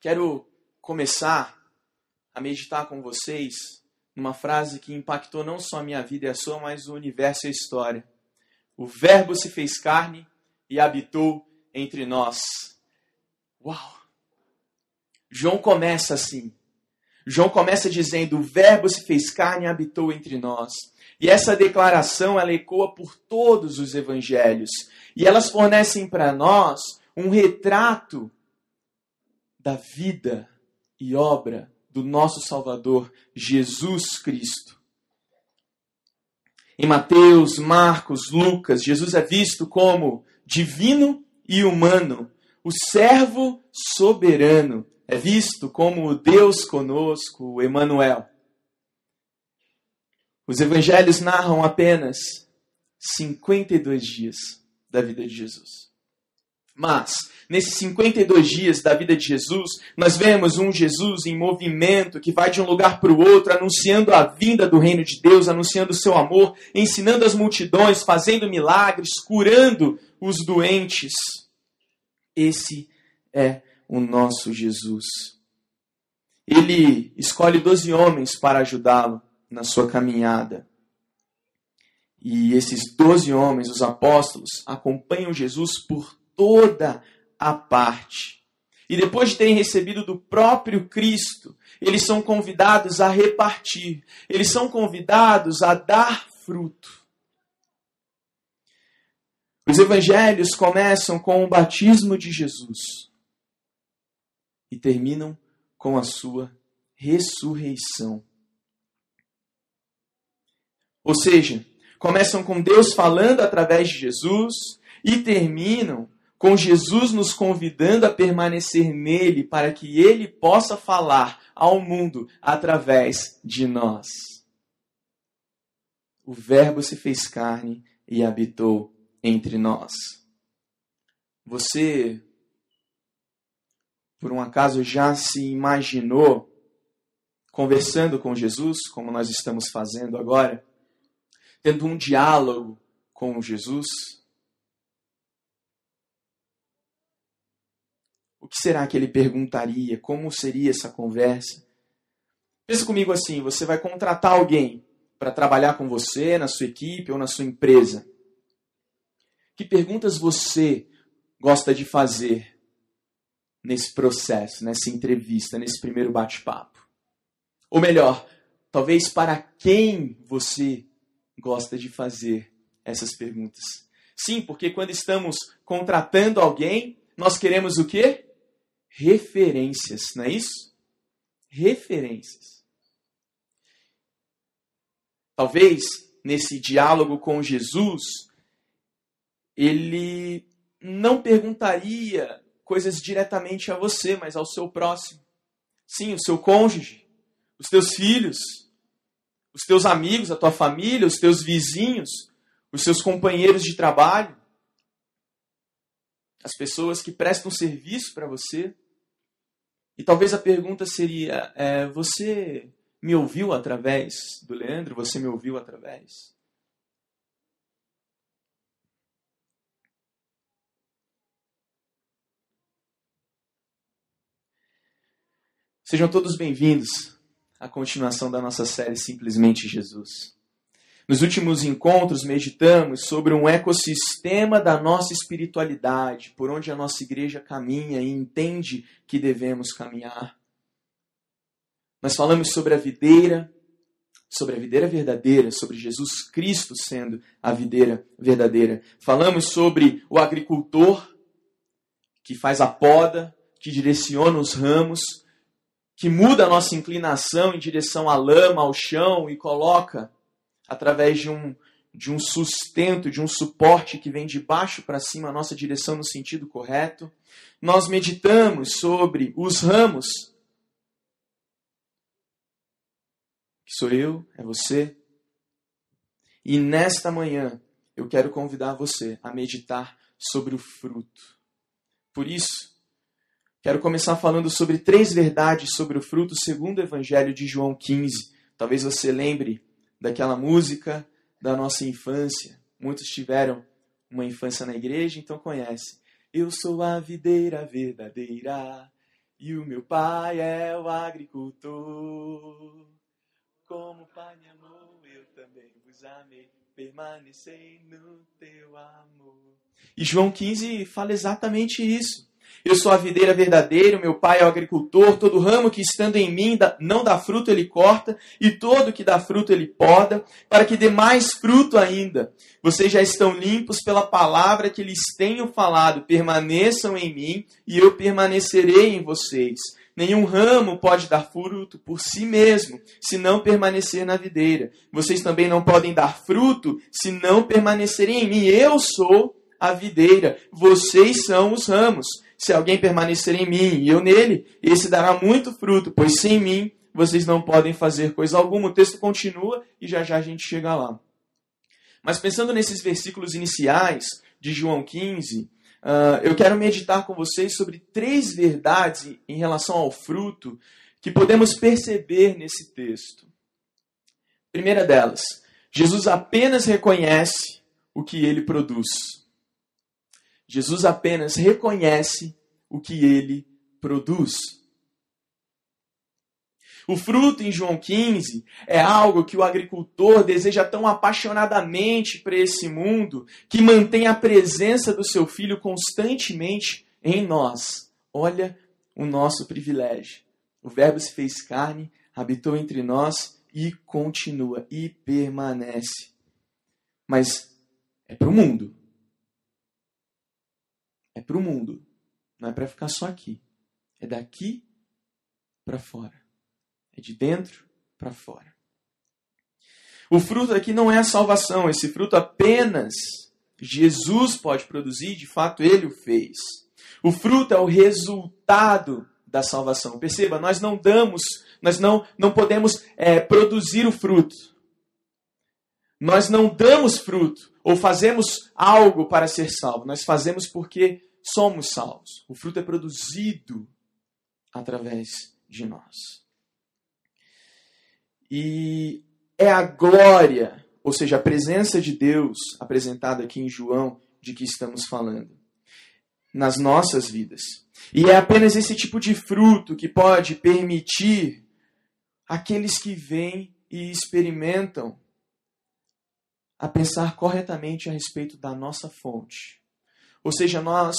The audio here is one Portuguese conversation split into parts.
Quero começar a meditar com vocês numa frase que impactou não só a minha vida e a sua, mas o universo e a história. O Verbo se fez carne e habitou entre nós. Uau! João começa assim. João começa dizendo: O Verbo se fez carne e habitou entre nós. E essa declaração ela ecoa por todos os evangelhos. E elas fornecem para nós um retrato da vida e obra do nosso Salvador Jesus Cristo. Em Mateus, Marcos, Lucas, Jesus é visto como divino e humano, o servo soberano, é visto como o Deus conosco, o Emanuel. Os evangelhos narram apenas 52 dias da vida de Jesus. Mas, nesses 52 dias da vida de Jesus, nós vemos um Jesus em movimento que vai de um lugar para o outro, anunciando a vinda do reino de Deus, anunciando o seu amor, ensinando as multidões, fazendo milagres, curando os doentes. Esse é o nosso Jesus. Ele escolhe doze homens para ajudá-lo na sua caminhada. E esses doze homens, os apóstolos, acompanham Jesus por toda a parte. E depois de terem recebido do próprio Cristo, eles são convidados a repartir, eles são convidados a dar fruto. Os evangelhos começam com o batismo de Jesus e terminam com a sua ressurreição. Ou seja, começam com Deus falando através de Jesus e terminam com Jesus nos convidando a permanecer nele para que ele possa falar ao mundo através de nós. O Verbo se fez carne e habitou entre nós. Você, por um acaso, já se imaginou conversando com Jesus, como nós estamos fazendo agora, tendo um diálogo com Jesus? O que será que ele perguntaria? Como seria essa conversa? Pensa comigo assim: você vai contratar alguém para trabalhar com você, na sua equipe ou na sua empresa. Que perguntas você gosta de fazer nesse processo, nessa entrevista, nesse primeiro bate-papo? Ou melhor, talvez para quem você gosta de fazer essas perguntas? Sim, porque quando estamos contratando alguém, nós queremos o quê? Referências, não é isso? Referências. Talvez nesse diálogo com Jesus, ele não perguntaria coisas diretamente a você, mas ao seu próximo. Sim, o seu cônjuge, os teus filhos, os teus amigos, a tua família, os teus vizinhos, os seus companheiros de trabalho, as pessoas que prestam serviço para você. E talvez a pergunta seria: é, você me ouviu através do Leandro? Você me ouviu através? Sejam todos bem-vindos à continuação da nossa série Simplesmente Jesus. Nos últimos encontros, meditamos sobre um ecossistema da nossa espiritualidade, por onde a nossa igreja caminha e entende que devemos caminhar. Nós falamos sobre a videira, sobre a videira verdadeira, sobre Jesus Cristo sendo a videira verdadeira. Falamos sobre o agricultor que faz a poda, que direciona os ramos que muda a nossa inclinação em direção à lama, ao chão e coloca através de um de um sustento, de um suporte que vem de baixo para cima a nossa direção no sentido correto. Nós meditamos sobre os ramos. Que sou eu, é você. E nesta manhã eu quero convidar você a meditar sobre o fruto. Por isso, Quero começar falando sobre três verdades sobre o fruto segundo o Evangelho de João 15. Talvez você lembre daquela música da nossa infância. Muitos tiveram uma infância na igreja, então conhece. Eu sou a videira verdadeira, E o meu pai é o agricultor. Como o pai me amou, eu também vos amei. Permanecei no teu amor. E João 15 fala exatamente isso. Eu sou a videira verdadeira, meu pai é o agricultor, todo ramo que estando em mim não dá fruto ele corta, e todo que dá fruto ele poda, para que dê mais fruto ainda. Vocês já estão limpos pela palavra que lhes tenho falado, permaneçam em mim, e eu permanecerei em vocês. Nenhum ramo pode dar fruto por si mesmo, se não permanecer na videira. Vocês também não podem dar fruto se não permanecerem em mim. Eu sou a videira, vocês são os ramos. Se alguém permanecer em mim e eu nele, esse dará muito fruto, pois sem mim vocês não podem fazer coisa alguma. O texto continua e já já a gente chega lá. Mas pensando nesses versículos iniciais de João 15, uh, ah, eu quero meditar com vocês sobre três verdades em relação ao fruto que podemos perceber nesse texto. Primeira delas, Jesus apenas reconhece o que ele produz. Jesus apenas reconhece o que ele produz. O fruto em João 15 é algo que o agricultor deseja tão apaixonadamente para esse mundo que mantém a presença do seu filho constantemente em nós. Olha o nosso privilégio. O Verbo se fez carne, habitou entre nós e continua e permanece. Mas é para o mundo é para o mundo, não é para ficar só aqui. É daqui para fora. É de dentro para fora. O fruto aqui não é a salvação, esse fruto apenas Jesus pode produzir, de fato ele o fez. O fruto é o resultado da salvação. Perceba, nós não damos, nós não, não podemos é, produzir o fruto. Nós não damos fruto ou fazemos algo para ser salvo. Nós fazemos porque somos salvos. O fruto é produzido através de nós. E é a glória, ou seja, a presença de Deus apresentada aqui em João, de que estamos falando, nas nossas vidas. E é apenas esse tipo de fruto que pode permitir aqueles que vêm e experimentam a pensar corretamente a respeito da nossa fonte. Ou seja, nós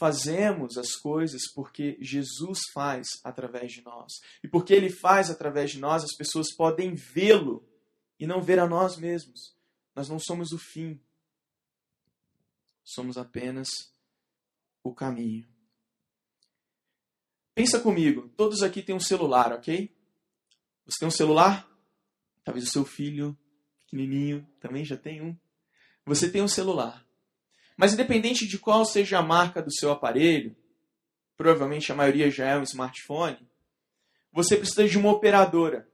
fazemos as coisas porque Jesus faz através de nós. E porque ele faz através de nós, as pessoas podem vê-lo e não ver a nós mesmos. Nós não somos o fim. Somos apenas o caminho. Pensa comigo, todos aqui têm um celular, ok? Você tem um celular? Talvez o seu filho pequenininho também já tem um. Você tem um celular. Mas independente de qual seja a marca do seu aparelho, provavelmente a maioria já é um smartphone, você precisa de uma operadora.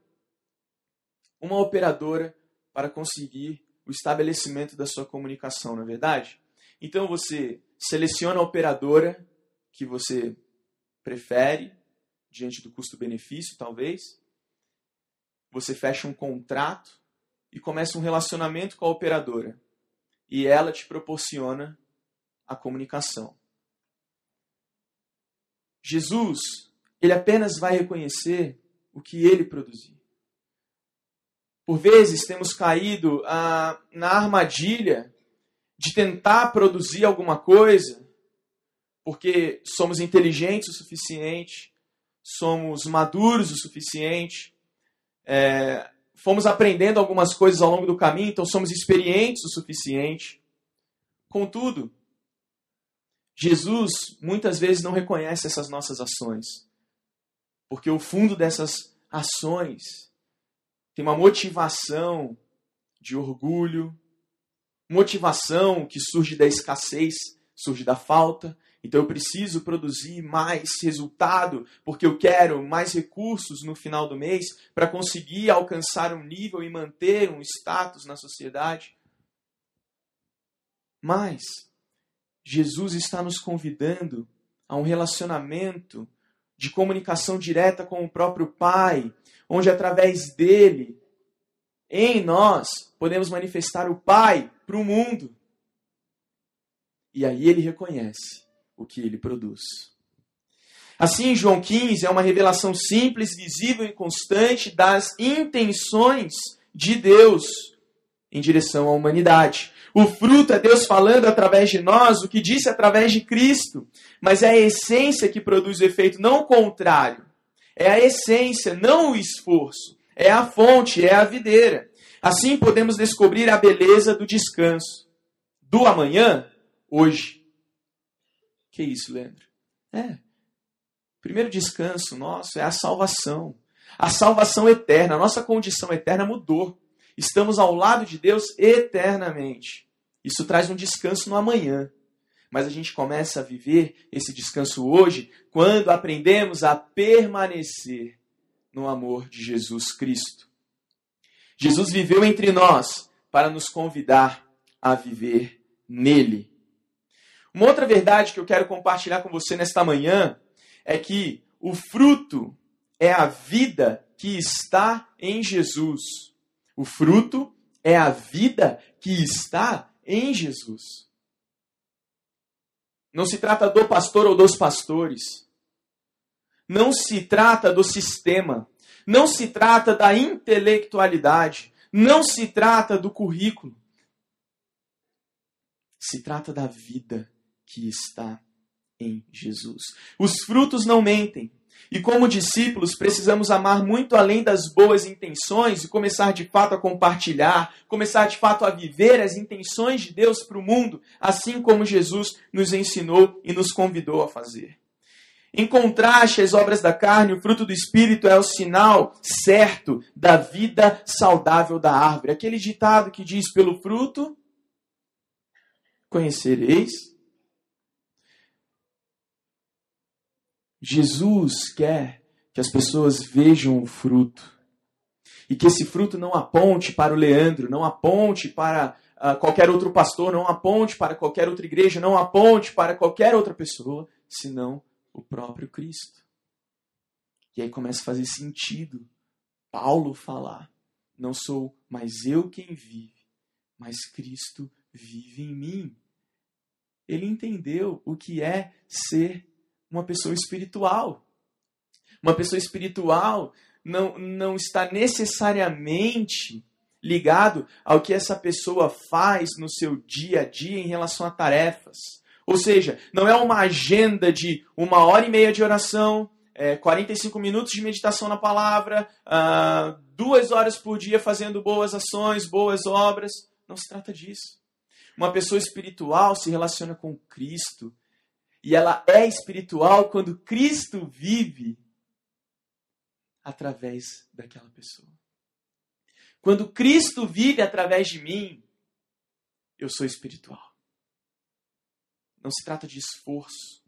Uma operadora para conseguir o estabelecimento da sua comunicação, não é verdade? Então você seleciona a operadora que você prefere, diante do custo-benefício, talvez. Você fecha um contrato e começa um relacionamento com a operadora e ela te proporciona a comunicação. Jesus, ele apenas vai reconhecer o que ele produziu. Por vezes temos caído ah, na armadilha de tentar produzir alguma coisa porque somos inteligentes o suficiente, somos maduros o suficiente, é, fomos aprendendo algumas coisas ao longo do caminho, então somos experientes o suficiente. Contudo, Jesus muitas vezes não reconhece essas nossas ações, porque o fundo dessas ações tem uma motivação de orgulho, motivação que surge da escassez, surge da falta, então eu preciso produzir mais resultado, porque eu quero mais recursos no final do mês para conseguir alcançar um nível e manter um status na sociedade. Mas Jesus está nos convidando a um relacionamento de comunicação direta com o próprio Pai, onde através dele, em nós, podemos manifestar o Pai para o mundo. E aí ele reconhece o que ele produz. Assim, João 15 é uma revelação simples, visível e constante das intenções de Deus em direção à humanidade. O fruto é Deus falando através de nós o que disse através de Cristo, mas é a essência que produz o efeito, não o contrário. É a essência, não o esforço. É a fonte, é a videira. Assim podemos descobrir a beleza do descanso. Do amanhã, hoje. Que isso, Leandro? É. Primeiro descanso nosso é a salvação. A salvação eterna, a nossa condição eterna mudou. Estamos ao lado de Deus eternamente. Isso traz um descanso no amanhã. Mas a gente começa a viver esse descanso hoje quando aprendemos a permanecer no amor de Jesus Cristo. Jesus viveu entre nós para nos convidar a viver nele. Uma outra verdade que eu quero compartilhar com você nesta manhã é que o fruto é a vida que está em Jesus. O fruto é a vida que está em Jesus. Não se trata do pastor ou dos pastores. Não se trata do sistema. Não se trata da intelectualidade. Não se trata do currículo. Se trata da vida que está em Jesus. Os frutos não mentem. E como discípulos, precisamos amar muito além das boas intenções e começar de fato a compartilhar, começar de fato a viver as intenções de Deus para o mundo, assim como Jesus nos ensinou e nos convidou a fazer. Em contraste às obras da carne, o fruto do Espírito é o sinal certo da vida saudável da árvore. Aquele ditado que diz: pelo fruto conhecereis Jesus quer que as pessoas vejam o fruto. E que esse fruto não aponte para o Leandro, não aponte para uh, qualquer outro pastor, não aponte para qualquer outra igreja, não aponte para qualquer outra pessoa, senão o próprio Cristo. E aí começa a fazer sentido Paulo falar: não sou mais eu quem vive, mas Cristo vive em mim. Ele entendeu o que é ser uma pessoa espiritual. Uma pessoa espiritual não, não está necessariamente ligado ao que essa pessoa faz no seu dia a dia em relação a tarefas. Ou seja, não é uma agenda de uma hora e meia de oração, é, 45 minutos de meditação na palavra, uh, duas horas por dia fazendo boas ações, boas obras. Não se trata disso. Uma pessoa espiritual se relaciona com Cristo e ela é espiritual quando Cristo vive através daquela pessoa. Quando Cristo vive através de mim, eu sou espiritual. Não se trata de esforço.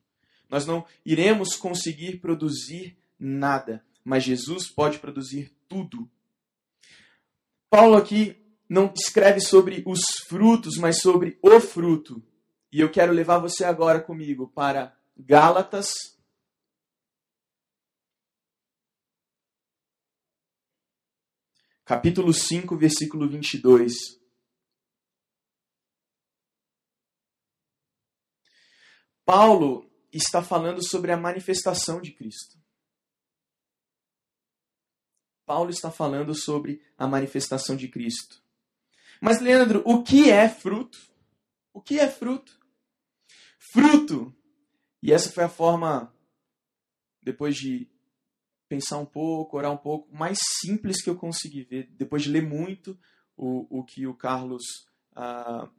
Nós não iremos conseguir produzir nada, mas Jesus pode produzir tudo. Paulo aqui não escreve sobre os frutos, mas sobre o fruto. E eu quero levar você agora comigo para Gálatas. Capítulo 5, versículo 22. Paulo está falando sobre a manifestação de Cristo. Paulo está falando sobre a manifestação de Cristo. Mas, Leandro, o que é fruto? O que é fruto? fruto. E essa foi a forma, depois de pensar um pouco, orar um pouco, mais simples que eu consegui ver, depois de ler muito o, o que o Carlos uh,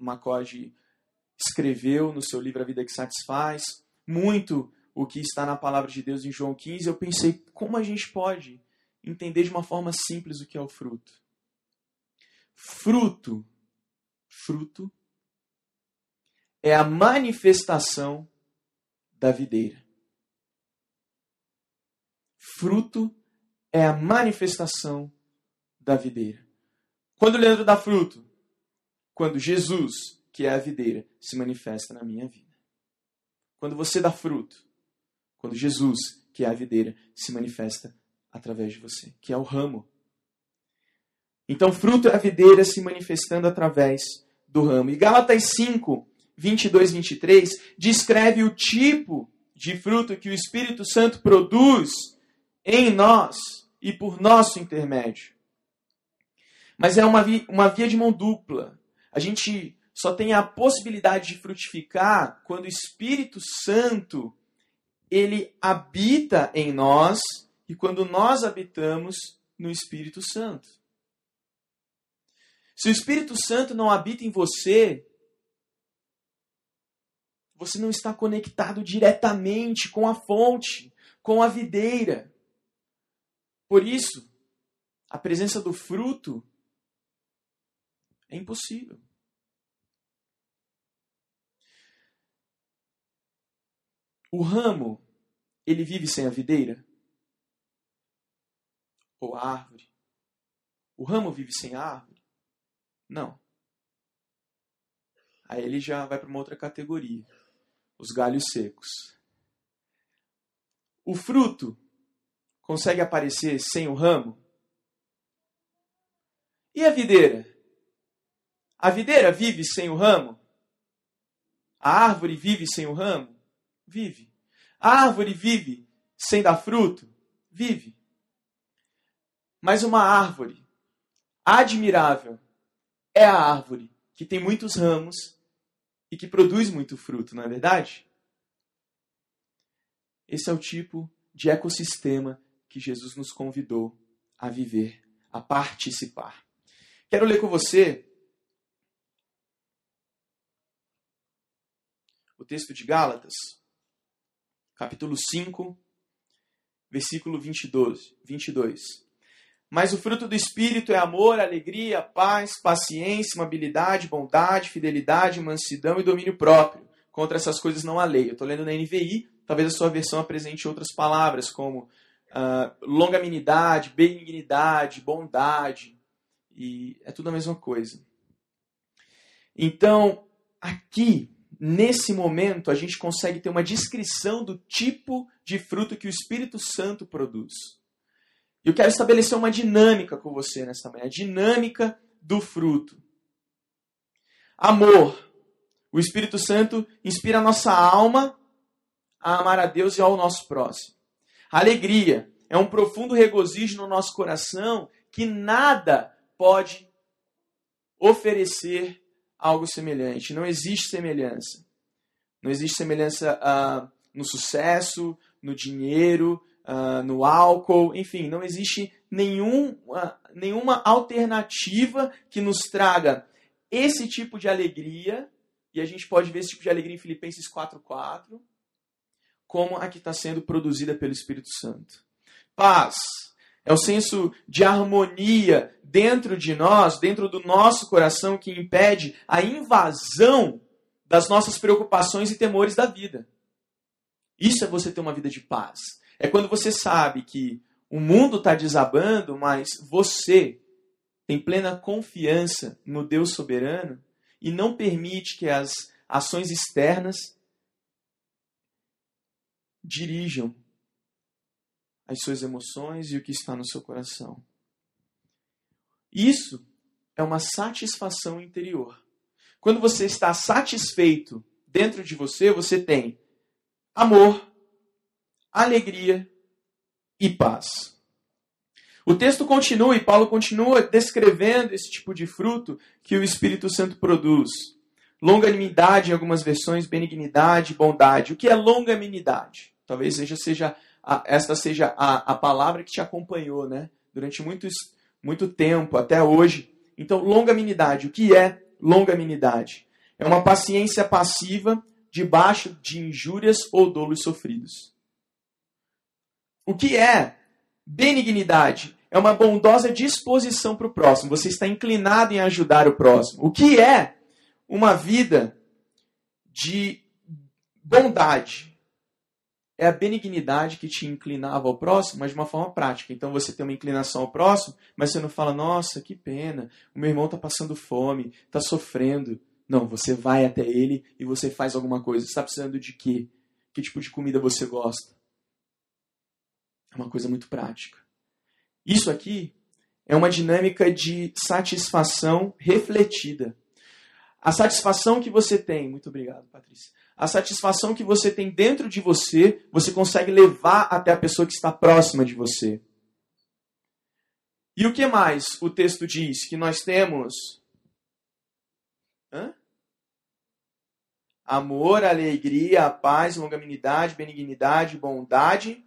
escreveu no seu livro A Vida que Satisfaz, muito o que está na palavra de Deus em João 15, eu pensei como a gente pode entender de uma forma simples o que é o fruto. Fruto, fruto é a manifestação da videira. Fruto é a manifestação da videira. Quando Leandro dá fruto? Quando Jesus, que é a videira, se manifesta na minha vida. Quando você dá fruto? Quando Jesus, que é a videira, se manifesta através de você, que é o ramo. Então, fruto é a videira se manifestando através do ramo. E Gálatas 5, 22, 23, descreve o tipo de fruto que o Espírito Santo produz em nós e por nosso intermédio. Mas é uma via, uma via de mão dupla. A gente só tem a possibilidade de frutificar quando o Espírito Santo ele habita em nós e quando nós habitamos no Espírito Santo. Se o Espírito Santo não habita em você, você não está conectado diretamente com a fonte, com a videira. Por isso, a presença do fruto é impossível. O ramo, ele vive sem a videira? Ou a árvore? O ramo vive sem a árvore? Não. Aí ele já vai para uma outra categoria: os galhos secos. O fruto consegue aparecer sem o ramo? E a videira? A videira vive sem o ramo? A árvore vive sem o ramo? Vive. A árvore vive sem dar fruto? Vive. Mas uma árvore admirável é a árvore que tem muitos ramos e que produz muito fruto, não é verdade? Esse é o tipo de ecossistema que Jesus nos convidou a viver, a participar. Quero ler com você o texto de Gálatas, capítulo 5, versículo 22. 22. Mas o fruto do Espírito é amor, alegria, paz, paciência, amabilidade, bondade, fidelidade, mansidão e domínio próprio. Contra essas coisas não há lei. Eu estou lendo na NVI, talvez a sua versão apresente outras palavras, como uh, longanimidade, benignidade, bondade. E é tudo a mesma coisa. Então, aqui, nesse momento, a gente consegue ter uma descrição do tipo de fruto que o Espírito Santo produz. Eu quero estabelecer uma dinâmica com você nesta manhã, a dinâmica do fruto. Amor. O Espírito Santo inspira a nossa alma a amar a Deus e ao nosso próximo. Alegria é um profundo regozijo no nosso coração que nada pode oferecer algo semelhante. Não existe semelhança. Não existe semelhança uh, no sucesso, no dinheiro, uh, no álcool, enfim, não existe nenhum, uh, nenhuma alternativa que nos traga esse tipo de alegria, e a gente pode ver esse tipo de alegria em Filipenses 4,4, como a que está sendo produzida pelo Espírito Santo. Paz é o senso de harmonia dentro de nós, dentro do nosso coração, que impede a invasão das nossas preocupações e temores da vida. Isso é você ter uma vida de paz. É quando você sabe que o mundo está desabando, mas você tem plena confiança no Deus soberano e não permite que as ações externas dirijam as suas emoções e o que está no seu coração. Isso é uma satisfação interior. Quando você está satisfeito dentro de você, você tem amor, alegria e paz. O texto continua e Paulo continua descrevendo esse tipo de fruto que o Espírito Santo produz. Longanimidade em algumas versões, benignidade, bondade. O que é longanimidade? Talvez seja, seja a, esta seja a, a palavra que te acompanhou né? durante muitos, muito tempo, até hoje. Então, longanimidade. O que é longanimidade? É uma paciência passiva debaixo de injúrias ou dolos sofridos. O que é benignidade? É uma bondosa disposição para o próximo. Você está inclinado em ajudar o próximo. O que é uma vida de bondade? É a benignidade que te inclinava ao próximo, mas de uma forma prática. Então você tem uma inclinação ao próximo, mas você não fala, nossa, que pena, o meu irmão está passando fome, está sofrendo. Não, você vai até ele e você faz alguma coisa. Você está precisando de quê? Que tipo de comida você gosta? É uma coisa muito prática. Isso aqui é uma dinâmica de satisfação refletida. A satisfação que você tem, muito obrigado, Patrícia. A satisfação que você tem dentro de você, você consegue levar até a pessoa que está próxima de você. E o que mais o texto diz? Que nós temos Hã? amor, alegria, paz, longanimidade, benignidade, bondade,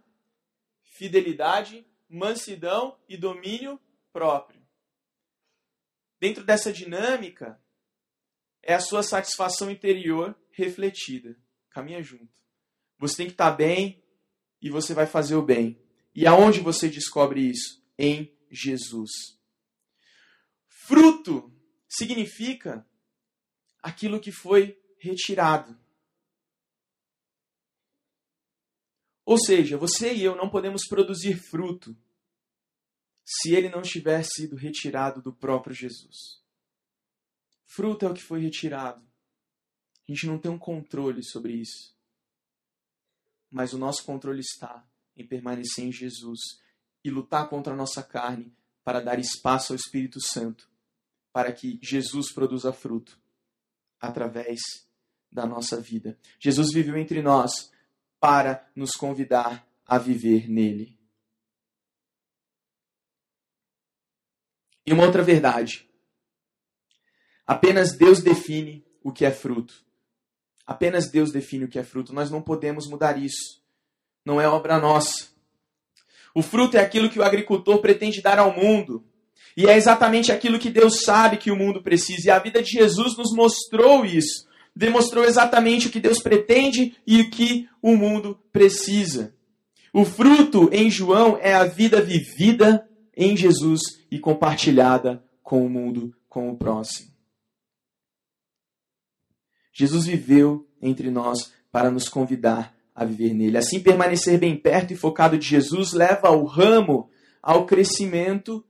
fidelidade, mansidão e domínio próprio. Dentro dessa dinâmica, é a sua satisfação interior refletida. Caminha junto. Você tem que estar bem e você vai fazer o bem. E aonde você descobre isso? Em Jesus. Fruto significa aquilo que foi retirado. Ou seja, você e eu não podemos produzir fruto se ele não tiver sido retirado do próprio Jesus. Fruto é o que foi retirado. A gente não tem um controle sobre isso. Mas o nosso controle está em permanecer em Jesus e lutar contra a nossa carne para dar espaço ao Espírito Santo, para que Jesus produza fruto através da nossa vida. Jesus viveu entre nós para nos convidar a viver nele. E uma outra verdade. Apenas Deus define o que é fruto. Apenas Deus define o que é fruto. Nós não podemos mudar isso. Não é obra nossa. O fruto é aquilo que o agricultor pretende dar ao mundo. E é exatamente aquilo que Deus sabe que o mundo precisa. E a vida de Jesus nos mostrou isso demonstrou exatamente o que Deus pretende e o que o mundo precisa. O fruto em João é a vida vivida em Jesus e compartilhada com o mundo, com o próximo. Jesus viveu entre nós para nos convidar a viver nele. Assim, permanecer bem perto e focado de Jesus leva o ramo ao crescimento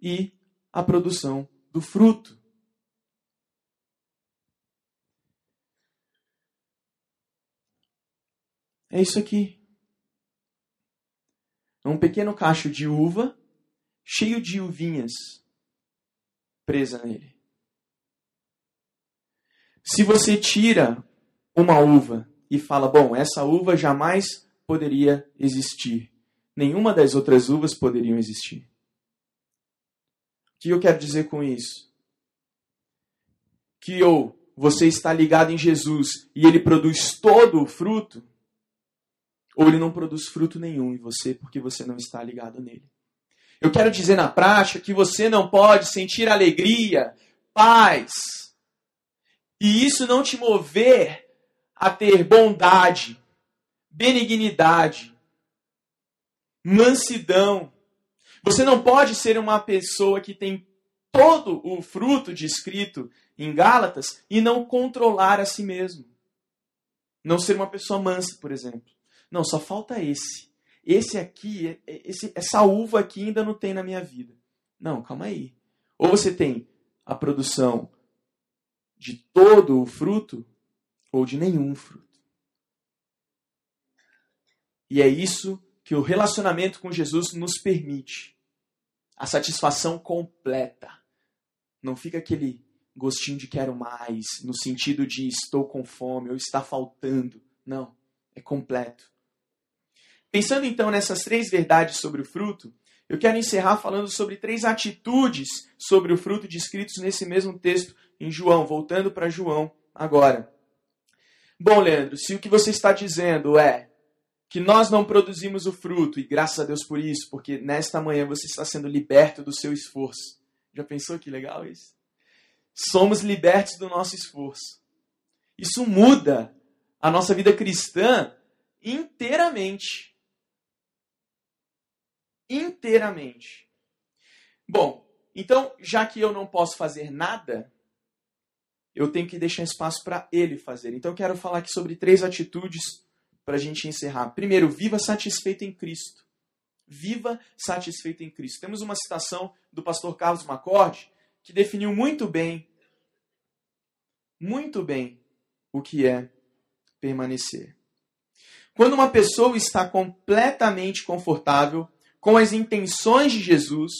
e à produção do fruto. É isso aqui. É um pequeno cacho de uva, cheio de uvinhas presa nele. Se você tira uma uva e fala, bom, essa uva jamais poderia existir, nenhuma das outras uvas poderiam existir. O que eu quero dizer com isso? Que ou você está ligado em Jesus e ele produz todo o fruto, ou ele não produz fruto nenhum em você porque você não está ligado nele. Eu quero dizer na prática que você não pode sentir alegria, paz, e isso não te mover a ter bondade, benignidade, mansidão. Você não pode ser uma pessoa que tem todo o fruto descrito em Gálatas e não controlar a si mesmo. Não ser uma pessoa mansa, por exemplo. Não, só falta esse. Esse aqui, é, é, esse, essa uva aqui ainda não tem na minha vida. Não, calma aí. Ou você tem a produção de todo o fruto, ou de nenhum fruto. E é isso que o relacionamento com Jesus nos permite. A satisfação completa. Não fica aquele gostinho de quero mais, no sentido de estou com fome ou está faltando. Não, é completo. Pensando então nessas três verdades sobre o fruto, eu quero encerrar falando sobre três atitudes sobre o fruto descritos nesse mesmo texto em João, voltando para João agora. Bom, Leandro, se o que você está dizendo é que nós não produzimos o fruto, e graças a Deus por isso, porque nesta manhã você está sendo liberto do seu esforço. Já pensou que legal isso? Somos libertos do nosso esforço. Isso muda a nossa vida cristã inteiramente inteiramente. Bom, então, já que eu não posso fazer nada, eu tenho que deixar espaço para ele fazer. Então, eu quero falar aqui sobre três atitudes para a gente encerrar. Primeiro, viva satisfeito em Cristo. Viva satisfeito em Cristo. Temos uma citação do pastor Carlos Macorde que definiu muito bem, muito bem, o que é permanecer. Quando uma pessoa está completamente confortável com as intenções de Jesus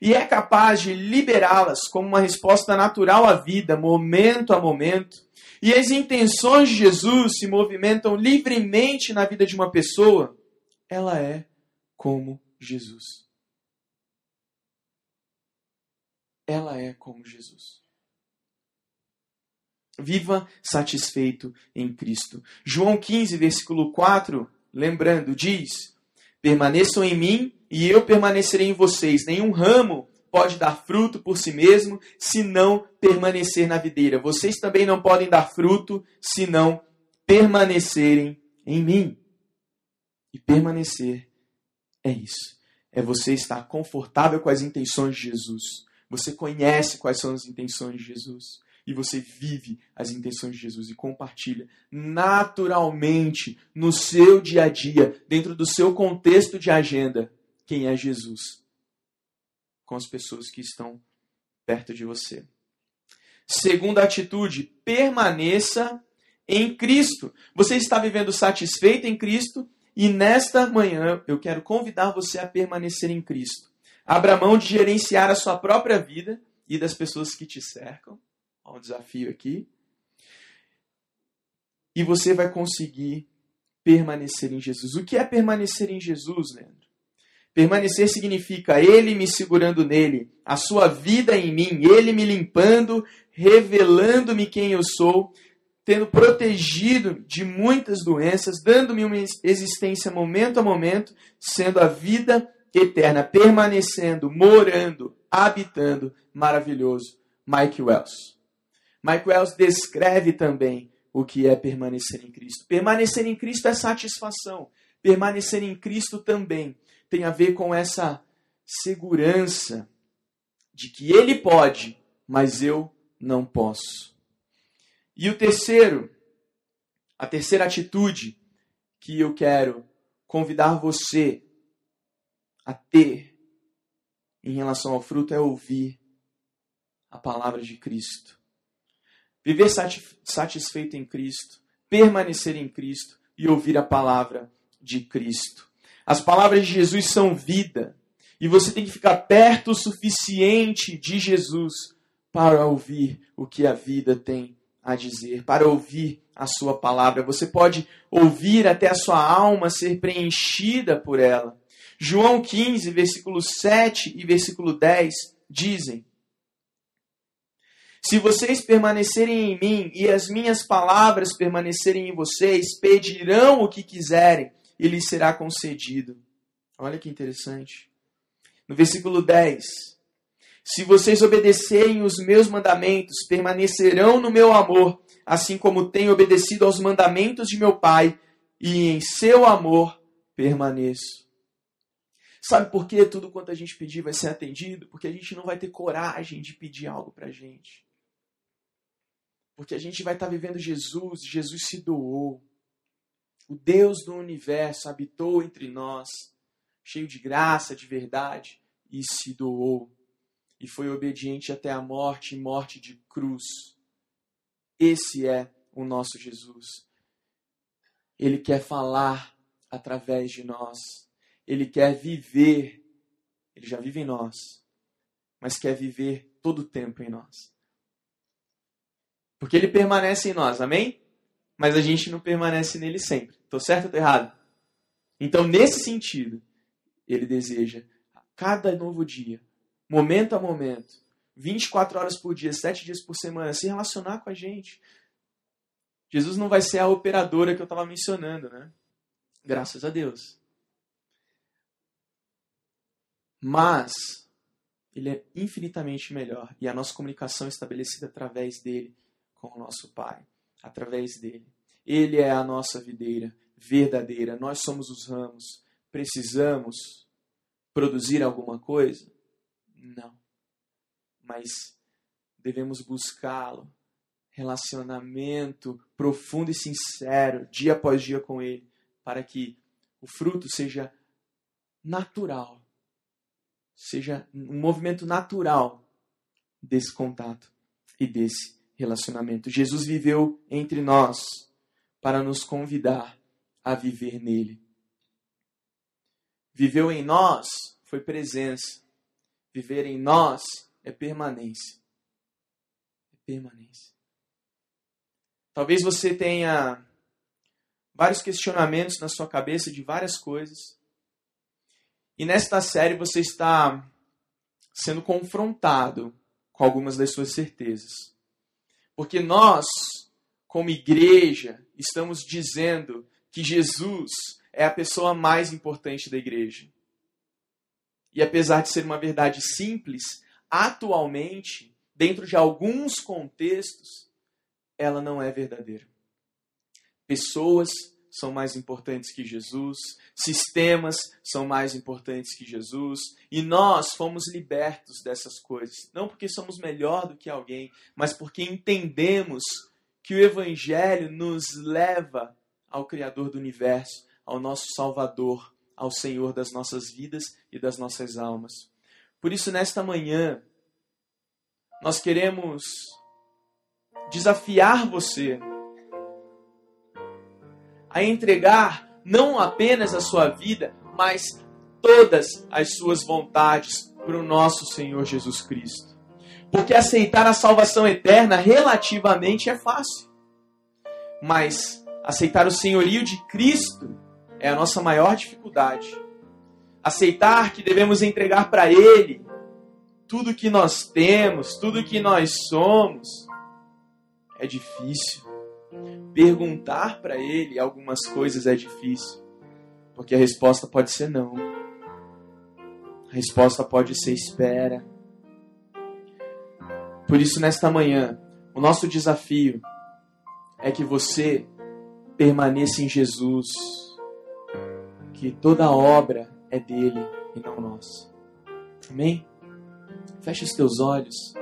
e é capaz de liberá-las como uma resposta natural à vida, momento a momento, e as intenções de Jesus se movimentam livremente na vida de uma pessoa, ela é como Jesus. Ela é como Jesus. Viva satisfeito em Cristo. João 15, versículo 4, lembrando, diz: Permaneçam em mim e eu permanecerei em vocês. Nenhum ramo pode dar fruto por si mesmo se não permanecer na videira. Vocês também não podem dar fruto se não permanecerem em mim. E permanecer é isso. É você estar confortável com as intenções de Jesus. Você conhece quais são as intenções de Jesus e você vive as intenções de Jesus e compartilha naturalmente no seu dia a dia, dentro do seu contexto de agenda, quem é Jesus com as pessoas que estão perto de você. Segunda atitude, permaneça em Cristo. Você está vivendo satisfeito em Cristo e nesta manhã eu quero convidar você a permanecer em Cristo. Abra mão de gerenciar a sua própria vida e das pessoas que te cercam Um desafio aqui. E você vai conseguir permanecer em Jesus. O que é permanecer em Jesus, Leandro? Permanecer significa Ele me segurando nele, a sua vida em mim, Ele me limpando, revelando-me quem eu sou, tendo protegido de muitas doenças, dando-me uma existência momento a momento, sendo a vida eterna, permanecendo, morando, habitando, maravilhoso. Mike Wells. Mike Wells descreve também o que é permanecer em Cristo. Permanecer em Cristo é satisfação. Permanecer em Cristo também tem a ver com essa segurança de que Ele pode, mas eu não posso. E o terceiro, a terceira atitude que eu quero convidar você a ter em relação ao fruto é ouvir a palavra de Cristo viver satisfeito em Cristo, permanecer em Cristo e ouvir a palavra de Cristo. As palavras de Jesus são vida, e você tem que ficar perto o suficiente de Jesus para ouvir o que a vida tem a dizer, para ouvir a sua palavra. Você pode ouvir até a sua alma ser preenchida por ela. João 15, versículo 7 e versículo 10 dizem: se vocês permanecerem em mim e as minhas palavras permanecerem em vocês, pedirão o que quiserem e lhes será concedido. Olha que interessante. No versículo 10: Se vocês obedecerem os meus mandamentos, permanecerão no meu amor, assim como tenho obedecido aos mandamentos de meu Pai, e em seu amor permaneço. Sabe por que tudo quanto a gente pedir vai ser atendido? Porque a gente não vai ter coragem de pedir algo para a gente. Porque a gente vai estar vivendo Jesus, Jesus se doou. O Deus do universo habitou entre nós, cheio de graça, de verdade, e se doou. E foi obediente até a morte morte de cruz. Esse é o nosso Jesus. Ele quer falar através de nós. Ele quer viver. Ele já vive em nós, mas quer viver todo o tempo em nós. Porque ele permanece em nós, amém? Mas a gente não permanece nele sempre. Estou certo ou estou errado? Então, nesse sentido, ele deseja cada novo dia, momento a momento, 24 horas por dia, 7 dias por semana, se relacionar com a gente. Jesus não vai ser a operadora que eu estava mencionando, né? Graças a Deus. Mas ele é infinitamente melhor e a nossa comunicação é estabelecida através dele com o nosso Pai, através dele. Ele é a nossa videira verdadeira, nós somos os ramos. Precisamos produzir alguma coisa? Não. Mas devemos buscá-lo. Relacionamento profundo e sincero, dia após dia com ele, para que o fruto seja natural, seja um movimento natural desse contato e desse relacionamento. Jesus viveu entre nós para nos convidar a viver nele. Viveu em nós foi presença. Viver em nós é permanência. É permanência. Talvez você tenha vários questionamentos na sua cabeça de várias coisas. E nesta série você está sendo confrontado com algumas das suas certezas. Porque nós, como igreja, estamos dizendo que Jesus é a pessoa mais importante da igreja. E apesar de ser uma verdade simples, atualmente, dentro de alguns contextos, ela não é verdadeira. Pessoas são mais importantes que Jesus, sistemas são mais importantes que Jesus, e nós fomos libertos dessas coisas, não porque somos melhor do que alguém, mas porque entendemos que o Evangelho nos leva ao Criador do universo, ao nosso Salvador, ao Senhor das nossas vidas e das nossas almas. Por isso, nesta manhã, nós queremos desafiar você a entregar não apenas a sua vida, mas todas as suas vontades para o nosso Senhor Jesus Cristo. Porque aceitar a salvação eterna relativamente é fácil. Mas aceitar o senhorio de Cristo é a nossa maior dificuldade. Aceitar que devemos entregar para Ele tudo que nós temos, tudo que nós somos, é difícil. Perguntar para Ele algumas coisas é difícil, porque a resposta pode ser não. A resposta pode ser espera. Por isso, nesta manhã, o nosso desafio é que você permaneça em Jesus que toda obra é dele e não nossa. Amém? Feche os teus olhos.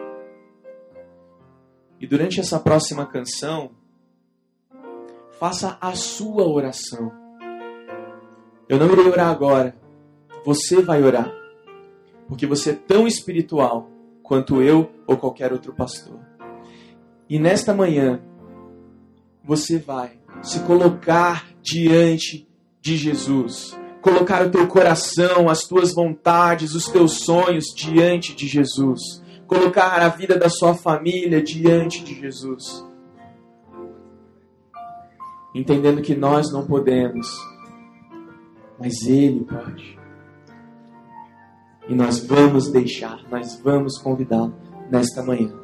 E durante essa próxima canção, faça a sua oração. Eu não irei orar agora. Você vai orar. Porque você é tão espiritual quanto eu ou qualquer outro pastor. E nesta manhã, você vai se colocar diante de Jesus. Colocar o teu coração, as tuas vontades, os teus sonhos diante de Jesus. Colocar a vida da sua família diante de Jesus. Entendendo que nós não podemos, mas Ele pode. E nós vamos deixar, nós vamos convidá-lo nesta manhã.